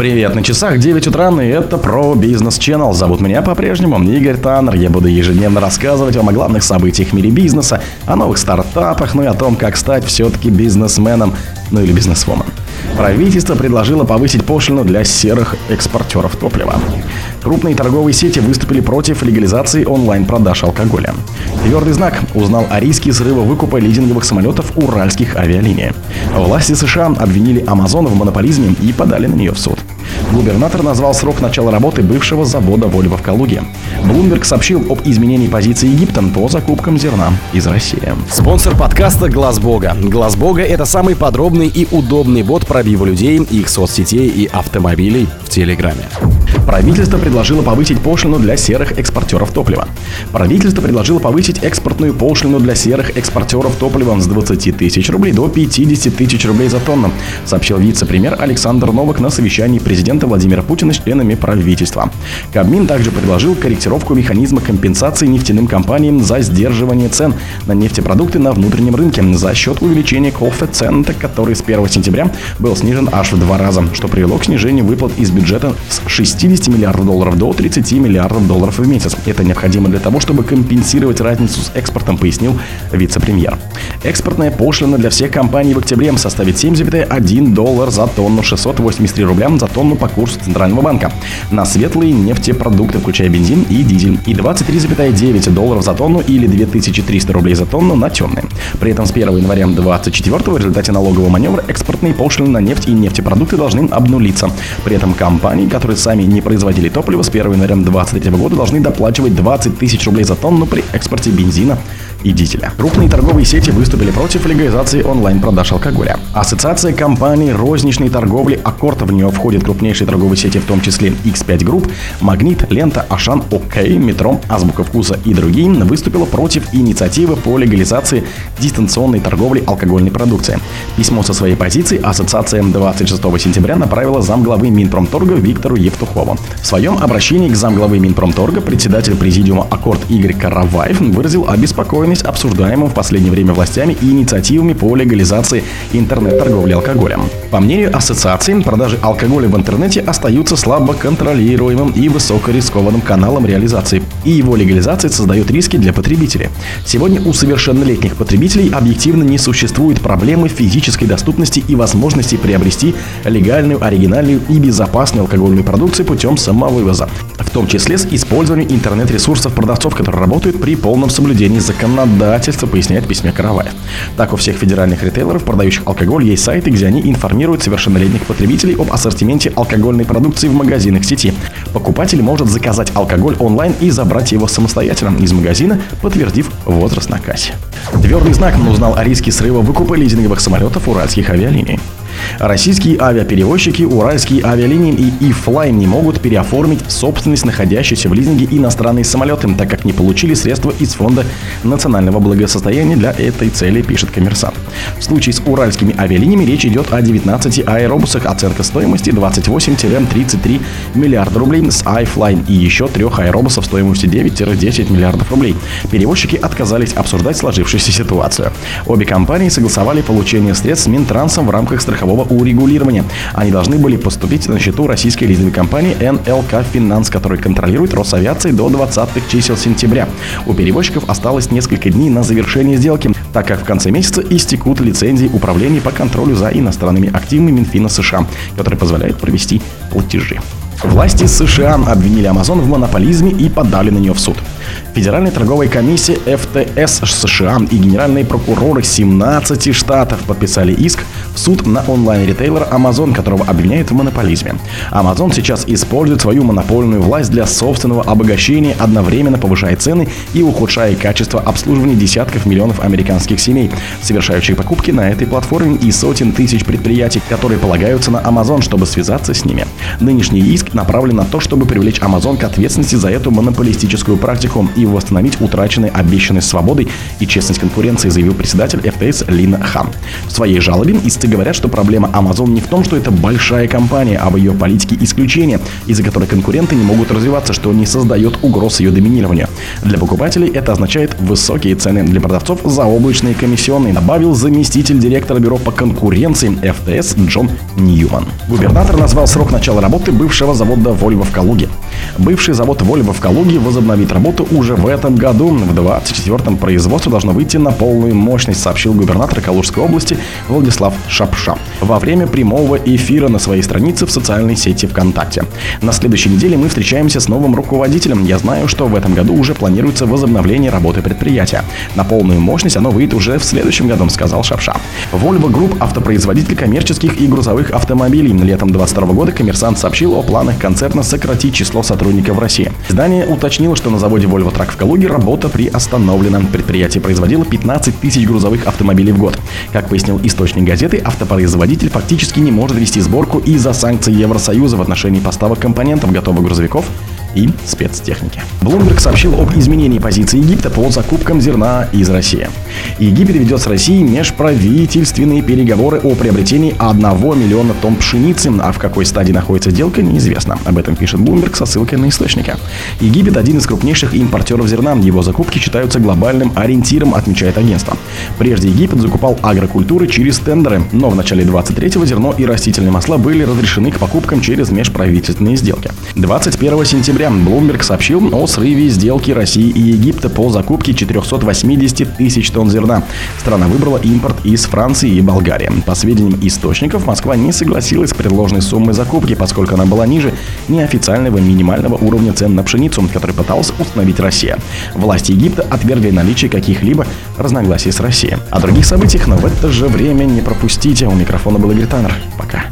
Привет, на часах 9 утра, и это про бизнес Channel. Зовут меня по-прежнему Игорь Таннер. Я буду ежедневно рассказывать вам о главных событиях в мире бизнеса, о новых стартапах, ну и о том, как стать все-таки бизнесменом, ну или бизнесвомен. Правительство предложило повысить пошлину для серых экспортеров топлива. Крупные торговые сети выступили против легализации онлайн-продаж алкоголя. Твердый знак узнал о риске срыва выкупа лизинговых самолетов уральских авиалиний. Власти США обвинили Amazon в монополизме и подали на нее в суд. Губернатор назвал срок начала работы бывшего завода Вольво в Калуге. Блумберг сообщил об изменении позиции Египта по закупкам зерна из России. Спонсор подкаста «Глаз Бога». «Глаз Бога» — это самый подробный и удобный бот пробива людей, их соцсетей и автомобилей в Телеграме. Правительство предложило повысить пошлину для серых экспортеров топлива. Правительство предложило повысить экспортную пошлину для серых экспортеров топлива с 20 тысяч рублей до 50 тысяч рублей за тонну, сообщил вице-премьер Александр Новак на совещании президента Владимира Путина с членами правительства. Кабмин также предложил корректировку механизма компенсации нефтяным компаниям за сдерживание цен на нефтепродукты на внутреннем рынке за счет увеличения коэффициента, который с 1 сентября был снижен аж в два раза, что привело к снижению выплат из бюджета с 60 50 миллиардов долларов до 30 миллиардов долларов в месяц. Это необходимо для того, чтобы компенсировать разницу с экспортом, пояснил вице-премьер. Экспортная пошлина для всех компаний в октябре составит 7,1 доллар за тонну, 683 рубля за тонну по курсу Центрального банка. На светлые нефтепродукты, включая бензин и дизель, и 23,9 долларов за тонну или 2300 рублей за тонну на темные. При этом с 1 января 2024 в результате налогового маневра экспортные пошлины на нефть и нефтепродукты должны обнулиться. При этом компании, которые сами не производители топлива с 1 января 2023 года должны доплачивать 20 тысяч рублей за тонну при экспорте бензина и дизеля. Крупные торговые сети выступили против легализации онлайн-продаж алкоголя. Ассоциация компаний розничной торговли «Аккорд» в нее входят крупнейшие торговые сети, в том числе X5 Group, Магнит, Лента, Ашан, ОК, Метро, Азбука Вкуса и другие, выступила против инициативы по легализации дистанционной торговли алкогольной продукции. Письмо со своей позиции ассоциация 26 сентября направила замглавы Минпромторга Виктору Евтухову. В своем обращении к замглавы Минпромторга председатель президиума «Аккорд» Игорь Караваев выразил обеспокоенность обеспокоенность обсуждаемым в последнее время властями и инициативами по легализации интернет-торговли алкоголем. По мнению ассоциации, продажи алкоголя в интернете остаются слабо контролируемым и высокорискованным каналом реализации, и его легализация создает риски для потребителей. Сегодня у совершеннолетних потребителей объективно не существует проблемы физической доступности и возможности приобрести легальную, оригинальную и безопасную алкогольную продукцию путем самовывоза, в том числе с использованием интернет-ресурсов продавцов, которые работают при полном соблюдении законодательства поясняет в письме Караваев. Так, у всех федеральных ритейлеров, продающих алкоголь, есть сайты, где они информируют совершеннолетних потребителей об ассортименте алкогольной продукции в магазинах сети. Покупатель может заказать алкоголь онлайн и забрать его самостоятельно из магазина, подтвердив возраст на кассе. Твердый знак узнал о риске срыва выкупа лизинговых самолетов уральских авиалиний. Российские авиаперевозчики, уральские авиалинии и eFly не могут переоформить собственность находящейся в лизинге иностранные самолеты, так как не получили средства из Фонда национального благосостояния для этой цели, пишет коммерсант. В случае с уральскими авиалиниями речь идет о 19 аэробусах, оценка стоимости 28-33 миллиарда рублей с iFlying и еще трех аэробусов стоимостью 9-10 миллиардов рублей. Перевозчики отказались обсуждать сложившуюся ситуацию. Обе компании согласовали получение средств Минтрансом в рамках страхового страхового урегулирования. Они должны были поступить на счету российской лизинговой компании НЛК Финанс, которая контролирует Росавиацией до 20 чисел сентября. У перевозчиков осталось несколько дней на завершение сделки, так как в конце месяца истекут лицензии управления по контролю за иностранными активами Минфина США, которые позволяют провести платежи. Власти США обвинили Amazon в монополизме и подали на нее в суд. Федеральная торговая комиссия ФТС США и генеральные прокуроры 17 штатов подписали иск в суд на онлайн-ритейлера Amazon, которого обвиняют в монополизме. Amazon сейчас использует свою монопольную власть для собственного обогащения, одновременно повышая цены и ухудшая качество обслуживания десятков миллионов американских семей, совершающих покупки на этой платформе и сотен тысяч предприятий, которые полагаются на Amazon, чтобы связаться с ними. Нынешний иск направлен на то, чтобы привлечь Amazon к ответственности за эту монополистическую практику и восстановить утраченные обещанные свободой и честность конкуренции, заявил председатель ФТС Лин Хан. В своей жалобе истцы говорят, что проблема Amazon не в том, что это большая компания, а в ее политике исключения, из-за которой конкуренты не могут развиваться, что не создает угроз ее доминированию. Для покупателей это означает высокие цены, для продавцов заоблачные комиссионные, добавил заместитель директора бюро по конкуренции ФТС Джон Ньюман. Губернатор назвал срок начала работы бывшего завода Volvo в Калуге. Бывший завод Volvo в Калуге возобновит работу уже в этом году. В 24-м производство должно выйти на полную мощность, сообщил губернатор Калужской области Владислав Шапша во время прямого эфира на своей странице в социальной сети ВКонтакте. На следующей неделе мы встречаемся с новым руководителем. Я знаю, что в этом году уже планируется возобновление работы предприятия. На полную мощность оно выйдет уже в следующем году, сказал Шапша. Volvo Group – автопроизводитель коммерческих и грузовых автомобилей. Летом 2022 года коммерсант сообщил о планах концерна сократить число сотрудников в России. Издание уточнило, что на заводе Volvo Truck в Калуге работа приостановлена. Предприятие производило 15 тысяч грузовых автомобилей в год. Как пояснил источник газеты, автопроизводитель фактически не может вести сборку из-за санкций Евросоюза в отношении поставок компонентов готовых грузовиков и спецтехники. Bloomberg сообщил об изменении позиции Египта по закупкам зерна из России. Египет ведет с Россией межправительственные переговоры о приобретении 1 миллиона тонн пшеницы, а в какой стадии находится сделка, неизвестно. Об этом пишет Bloomberg со ссылкой на источника. Египет один из крупнейших импортеров зерна. Его закупки считаются глобальным ориентиром, отмечает агентство. Прежде Египет закупал агрокультуры через тендеры, но в начале 23-го зерно и растительные масла были разрешены к покупкам через межправительственные сделки. 21 сентября октября Bloomberg сообщил о срыве сделки России и Египта по закупке 480 тысяч тонн зерна. Страна выбрала импорт из Франции и Болгарии. По сведениям источников, Москва не согласилась с предложенной суммой закупки, поскольку она была ниже неофициального минимального уровня цен на пшеницу, который пыталась установить Россия. Власти Египта отвергли наличие каких-либо разногласий с Россией. О других событиях, но в это же время не пропустите. У микрофона был Игорь Таннер. Пока.